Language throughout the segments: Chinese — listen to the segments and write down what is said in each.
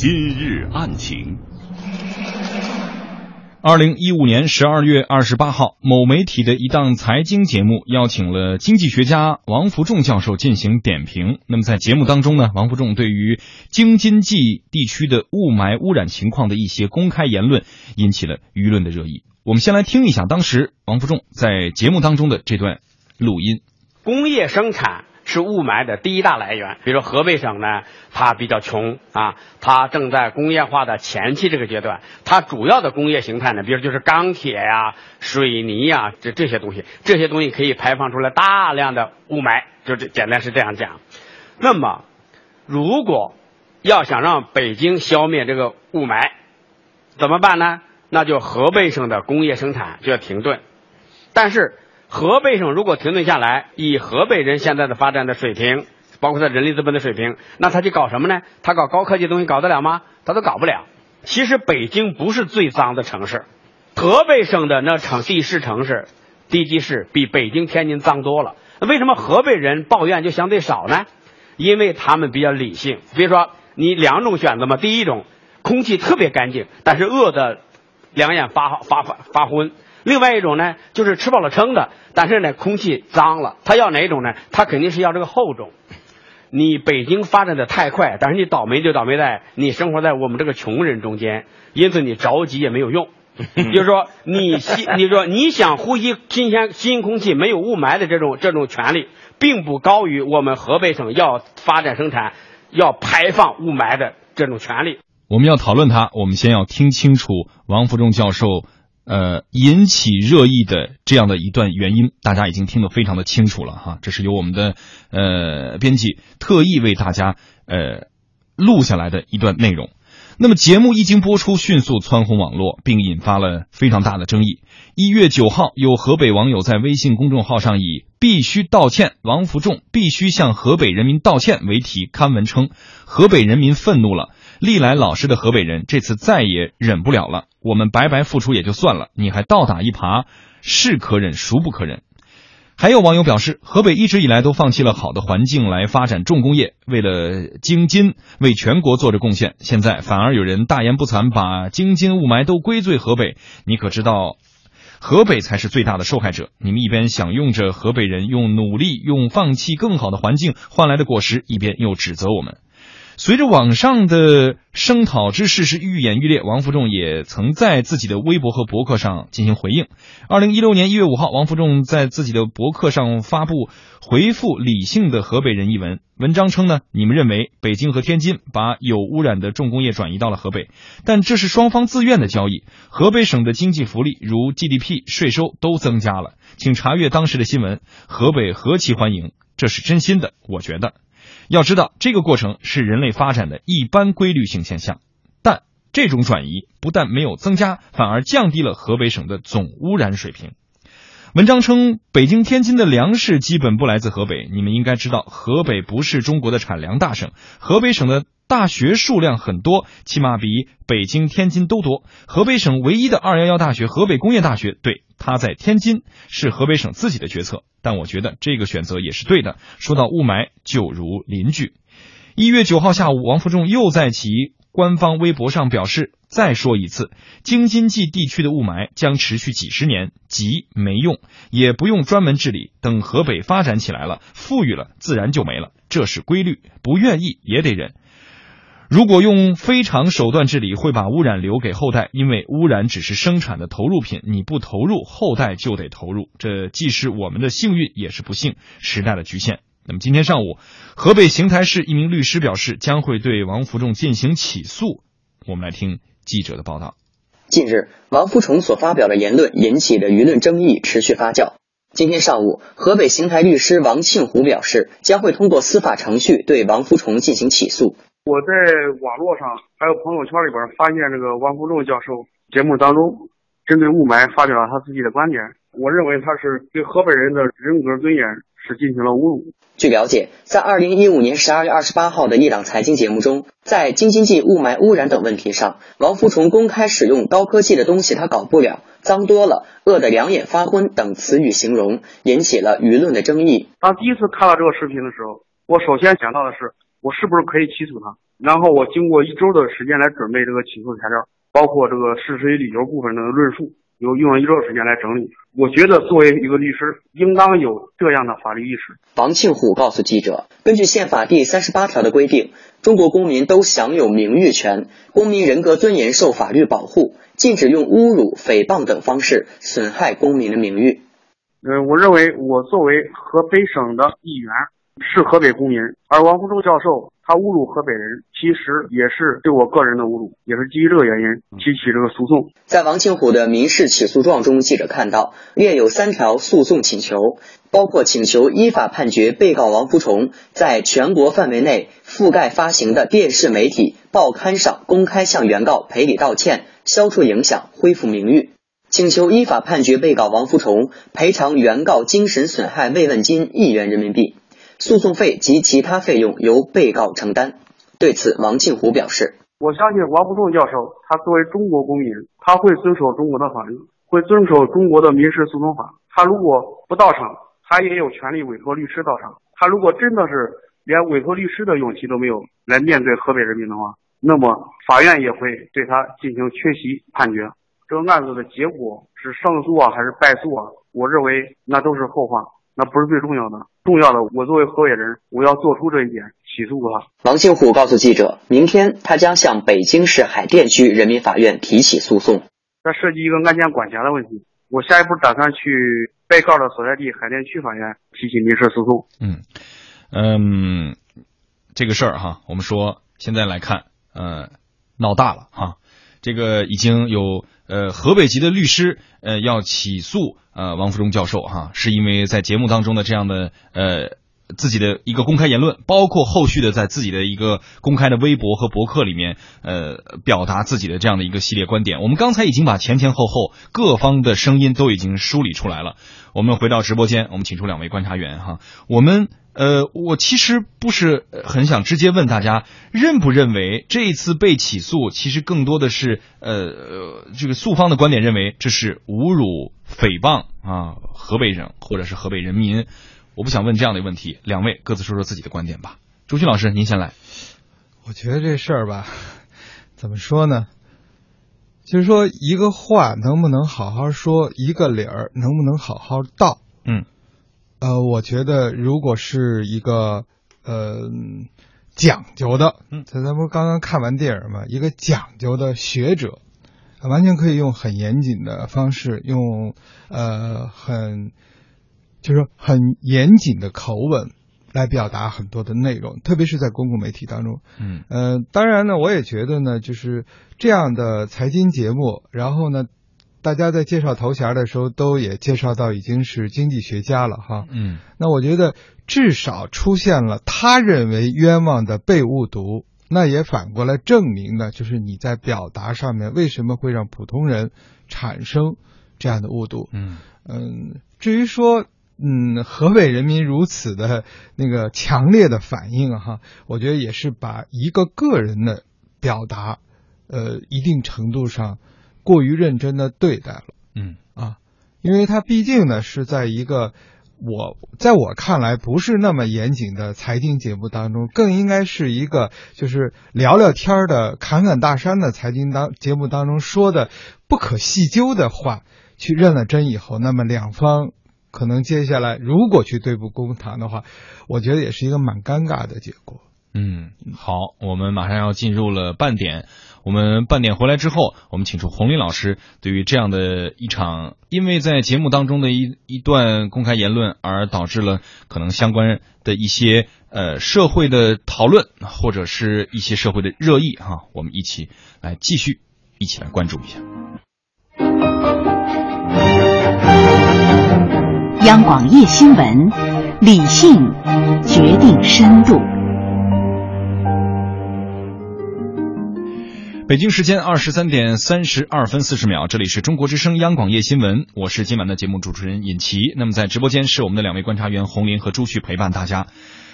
今日案情。二零一五年十二月二十八号，某媒体的一档财经节目邀请了经济学家王福重教授进行点评。那么在节目当中呢，王福重对于京津冀地区的雾霾污染情况的一些公开言论，引起了舆论的热议。我们先来听一下当时王福重在节目当中的这段录音。工业生产。是雾霾的第一大来源。比如说河北省呢，它比较穷啊，它正在工业化的前期这个阶段，它主要的工业形态呢，比如就是钢铁呀、水泥呀这这些东西，这些东西可以排放出来大量的雾霾，就这简单是这样讲。那么，如果要想让北京消灭这个雾霾，怎么办呢？那就河北省的工业生产就要停顿，但是。河北省如果停顿下来，以河北人现在的发展的水平，包括他人力资本的水平，那他去搞什么呢？他搞高科技东西搞得了吗？他都搞不了。其实北京不是最脏的城市，河北省的那城地市城市、地级市比北京、天津脏多了。为什么河北人抱怨就相对少呢？因为他们比较理性。比如说，你两种选择嘛，第一种空气特别干净，但是饿的两眼发发发发昏。另外一种呢，就是吃饱了撑的，但是呢，空气脏了。他要哪种呢？他肯定是要这个后种。你北京发展的太快，但是你倒霉就倒霉在你生活在我们这个穷人中间，因此你着急也没有用。就是说，你吸，你说你想呼吸新鲜新空气、没有雾霾的这种这种权利，并不高于我们河北省要发展生产、要排放雾霾的这种权利。我们要讨论它，我们先要听清楚王福重教授。呃，引起热议的这样的一段原因，大家已经听得非常的清楚了哈。这是由我们的呃编辑特意为大家呃录下来的一段内容。那么节目一经播出，迅速蹿红网络，并引发了非常大的争议。一月九号，有河北网友在微信公众号上以“必须道歉，王福重必须向河北人民道歉”为题刊文称，河北人民愤怒了。历来老实的河北人，这次再也忍不了了。我们白白付出也就算了，你还倒打一耙，是可忍孰不可忍？还有网友表示，河北一直以来都放弃了好的环境来发展重工业，为了京津为全国做着贡献，现在反而有人大言不惭，把京津雾霾都归罪河北。你可知道，河北才是最大的受害者？你们一边享用着河北人用努力、用放弃更好的环境换来的果实，一边又指责我们。随着网上的声讨之势是愈演愈烈，王福重也曾在自己的微博和博客上进行回应。二零一六年一月五号，王福重在自己的博客上发布回复《理性的河北人》一文，文章称呢，你们认为北京和天津把有污染的重工业转移到了河北，但这是双方自愿的交易。河北省的经济福利如 GDP、税收都增加了，请查阅当时的新闻，河北何其欢迎，这是真心的，我觉得。要知道，这个过程是人类发展的一般规律性现象，但这种转移不但没有增加，反而降低了河北省的总污染水平。文章称，北京、天津的粮食基本不来自河北。你们应该知道，河北不是中国的产粮大省，河北省的。大学数量很多，起码比北京、天津都多。河北省唯一的“二幺幺”大学——河北工业大学，对，它在天津，是河北省自己的决策。但我觉得这个选择也是对的。说到雾霾，就如邻居。一月九号下午，王福重又在其官方微博上表示：“再说一次，京津冀地区的雾霾将持续几十年，急没用，也不用专门治理。等河北发展起来了，富裕了，自然就没了，这是规律。不愿意也得忍。”如果用非常手段治理，会把污染留给后代，因为污染只是生产的投入品，你不投入，后代就得投入。这既是我们的幸运，也是不幸，时代的局限。那么今天上午，河北邢台市一名律师表示，将会对王福重进行起诉。我们来听记者的报道。近日，王福重所发表的言论引起的舆论争议持续发酵。今天上午，河北邢台律师王庆虎表示，将会通过司法程序对王福重进行起诉。我在网络上还有朋友圈里边发现，这个王福重教授节目当中针对雾霾发表了他自己的观点。我认为他是对河北人的人格尊严是进行了侮辱。据了解，在二零一五年十二月二十八号的一档财经节目中，在京津冀雾霾污染等问题上，王福重公开使用“高科技的东西他搞不了”“脏多了”“饿得两眼发昏”等词语形容，引起了舆论的争议。当第一次看到这个视频的时候，我首先想到的是。我是不是可以起诉他？然后我经过一周的时间来准备这个起诉材料，包括这个事实与理由部分的论述。有用了一周时间来整理，我觉得作为一个律师，应当有这样的法律意识。王庆虎告诉记者，根据宪法第三十八条的规定，中国公民都享有名誉权，公民人格尊严受法律保护，禁止用侮辱、诽谤等方式损害公民的名誉。呃，我认为我作为河北省的议员。是河北公民，而王福忠教授他侮辱河北人，其实也是对我个人的侮辱，也是基于这个原因提起这个诉讼。在王庆虎的民事起诉状中，记者看到列有三条诉讼请求，包括请求依法判决被告王福崇在全国范围内覆盖发行的电视媒体、报刊上公开向原告赔礼道歉，消除影响，恢复名誉；请求依法判决被告王福崇赔偿原告精神损害慰问金一元人民币。诉讼费及其他费用由被告承担。对此，王庆虎表示：“我相信王福重教授，他作为中国公民，他会遵守中国的法律，会遵守中国的民事诉讼法。他如果不到场，他也有权利委托律师到场。他如果真的是连委托律师的勇气都没有来面对河北人民的话，那么法院也会对他进行缺席判决。这个案子的结果是胜诉啊，还是败诉啊？我认为那都是后话。”那不是最重要的，重要的，我作为合伙人，我要做出这一点，起诉他。王庆虎告诉记者，明天他将向北京市海淀区人民法院提起诉讼。这涉及一个案件管辖的问题，我下一步打算去被告的所在地海淀区法院提起民事诉讼。嗯嗯，这个事儿哈，我们说现在来看，呃，闹大了哈，这个已经有呃河北籍的律师呃要起诉。呃，王福忠教授哈，是因为在节目当中的这样的呃自己的一个公开言论，包括后续的在自己的一个公开的微博和博客里面，呃，表达自己的这样的一个系列观点。我们刚才已经把前前后后各方的声音都已经梳理出来了。我们回到直播间，我们请出两位观察员哈，我们。呃，我其实不是很想直接问大家认不认为这一次被起诉，其实更多的是呃，这个诉方的观点认为这是侮辱、诽谤啊，河北省或者是河北人民。我不想问这样的问题，两位各自说说自己的观点吧。朱军老师，您先来。我觉得这事儿吧，怎么说呢？就是说一个话能不能好好说，一个理儿能不能好好道？嗯。呃，我觉得如果是一个呃讲究的，嗯，咱咱不刚刚看完电影嘛，一个讲究的学者，完全可以用很严谨的方式，用呃很就是很严谨的口吻来表达很多的内容，特别是在公共媒体当中，嗯，呃，当然呢，我也觉得呢，就是这样的财经节目，然后呢。大家在介绍头衔的时候，都也介绍到已经是经济学家了哈。嗯，那我觉得至少出现了他认为冤枉的被误读，那也反过来证明呢，就是你在表达上面为什么会让普通人产生这样的误读。嗯嗯，至于说嗯河北人民如此的那个强烈的反应哈，我觉得也是把一个个人的表达，呃，一定程度上。过于认真的对待了，嗯啊，因为他毕竟呢是在一个我在我看来不是那么严谨的财经节目当中，更应该是一个就是聊聊天的侃侃大山的财经当节目当中说的不可细究的话去认了真以后，那么两方可能接下来如果去对簿公堂的话，我觉得也是一个蛮尴尬的结果。嗯，好，我们马上要进入了半点。我们半点回来之后，我们请出洪林老师，对于这样的一场，因为在节目当中的一一段公开言论而导致了可能相关的一些呃社会的讨论，或者是一些社会的热议哈，我们一起来继续一起来关注一下。央广夜新闻，理性决定深度。北京时间二十三点三十二分四十秒，这里是中国之声央广夜新闻，我是今晚的节目主持人尹奇。那么在直播间是我们的两位观察员洪林和朱旭陪伴大家。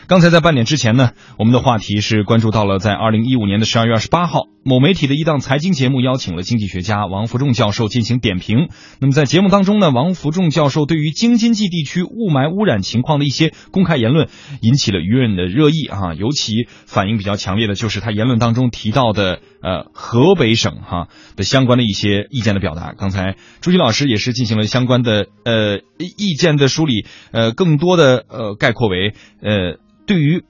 刚才在半点之前呢，我们的话题是关注到了在二零一五年的十二月二十八号，某媒体的一档财经节目邀请了经济学家王福重教授进行点评。那么在节目当中呢，王福重教授对于京津冀地区雾霾污染情况的一些公开言论引起了舆论的热议啊，尤其反应比较强烈的就是他言论当中提到的呃河北省哈的相关的一些意见的表达。刚才朱熹老师也是进行了相关的呃意见的梳理，呃，更多的呃概括为呃对于。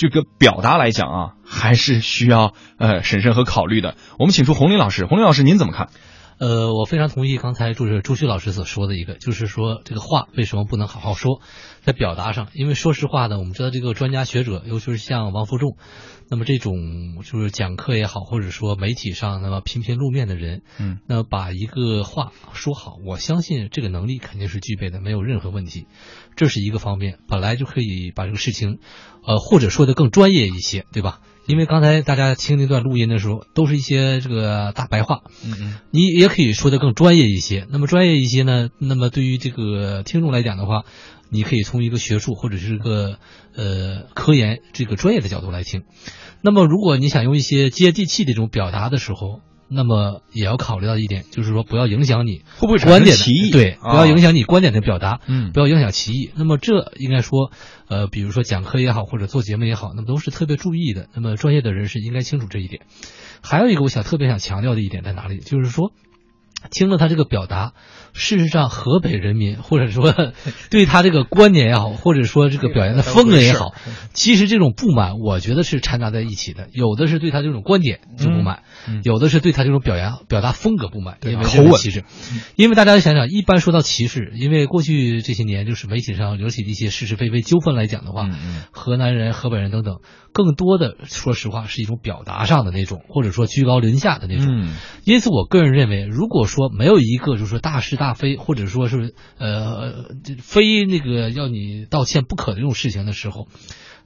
这个表达来讲啊，还是需要呃审慎和考虑的。我们请出洪林老师，洪林老师您怎么看？呃，我非常同意刚才就是朱旭老师所说的一个，就是说这个话为什么不能好好说，在表达上，因为说实话呢，我们知道这个专家学者，尤其是像王福重，那么这种就是讲课也好，或者说媒体上那么频频露面的人，嗯，那把一个话说好，我相信这个能力肯定是具备的，没有任何问题，这是一个方面，本来就可以把这个事情，呃，或者说的更专业一些，对吧？因为刚才大家听那段录音的时候，都是一些这个大白话，嗯嗯，你也可以说的更专业一些。那么专业一些呢？那么对于这个听众来讲的话，你可以从一个学术或者是个呃科研这个专业的角度来听。那么如果你想用一些接地气的这种表达的时候，那么也要考虑到一点，就是说不要影响你会不会观点歧义？对，不要影响你观点的表达，嗯，不要影响歧义。那么这应该说，呃，比如说讲课也好，或者做节目也好，那么都是特别注意的。那么专业的人士应该清楚这一点。还有一个我想特别想强调的一点在哪里，就是说。听了他这个表达，事实上河北人民或者说 对他这个观点也好，或者说这个表现的风格也好，其实这种不满，我觉得是掺杂在一起的。有的是对他这种观点就不满，有的是对他这种表扬表达风格不满，因为口吻歧视。因为大家想想，一般说到歧视，因为过去这些年就是媒体上流起的一些是是非非纠纷来讲的话，河南人、河北人等等，更多的说实话是一种表达上的那种，或者说居高临下的那种。因此，我个人认为，如果说没有一个就是说大是大非，或者说是呃非那个要你道歉不可的这种事情的时候，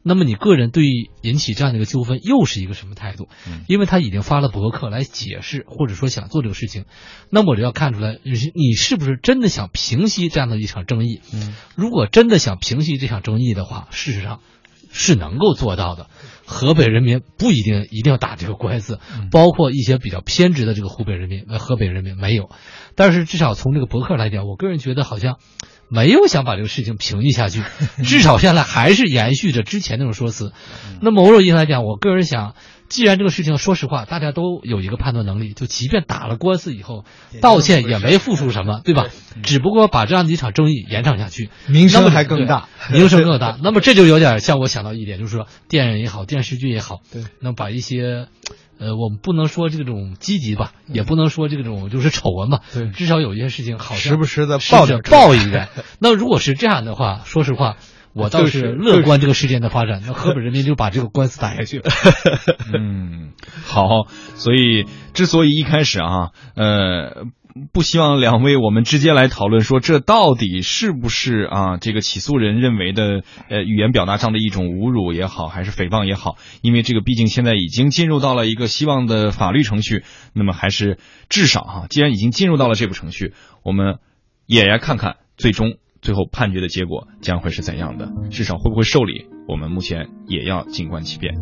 那么你个人对于引起这样的一个纠纷又是一个什么态度？因为他已经发了博客来解释，或者说想做这个事情，那么我就要看出来，你是不是真的想平息这样的一场争议？如果真的想平息这场争议的话，事实上。是能够做到的，河北人民不一定一定要打这个官司，包括一些比较偏执的这个湖北人民，呃，河北人民没有，但是至少从这个博客来讲，我个人觉得好像没有想把这个事情平抑下去，至少现在还是延续着之前那种说辞。那某种意义上来讲，我个人想。既然这个事情，说实话，大家都有一个判断能力，就即便打了官司以后，道歉也没付出什么，对吧？只不过把这样的一场争议延长下去，名声还更大，名声更大。那么这就有点像我想到一点，就是说电影也好，电视剧也好，对，那把一些，呃，我们不能说这种积极吧，也不能说这种就是丑闻吧，对，至少有一些事情好像时不时的报点报一个。那如果是这样的话，说实话。我倒是乐观这个事件的发展，那河北人民就把这个官司打下去了。嗯，好，所以之所以一开始啊，呃，不希望两位我们直接来讨论说这到底是不是啊这个起诉人认为的呃语言表达上的一种侮辱也好，还是诽谤也好，因为这个毕竟现在已经进入到了一个希望的法律程序，那么还是至少哈，既然已经进入到了这步程序，我们也来看看最终。最后判决的结果将会是怎样的？至少会不会受理？我们目前也要静观其变。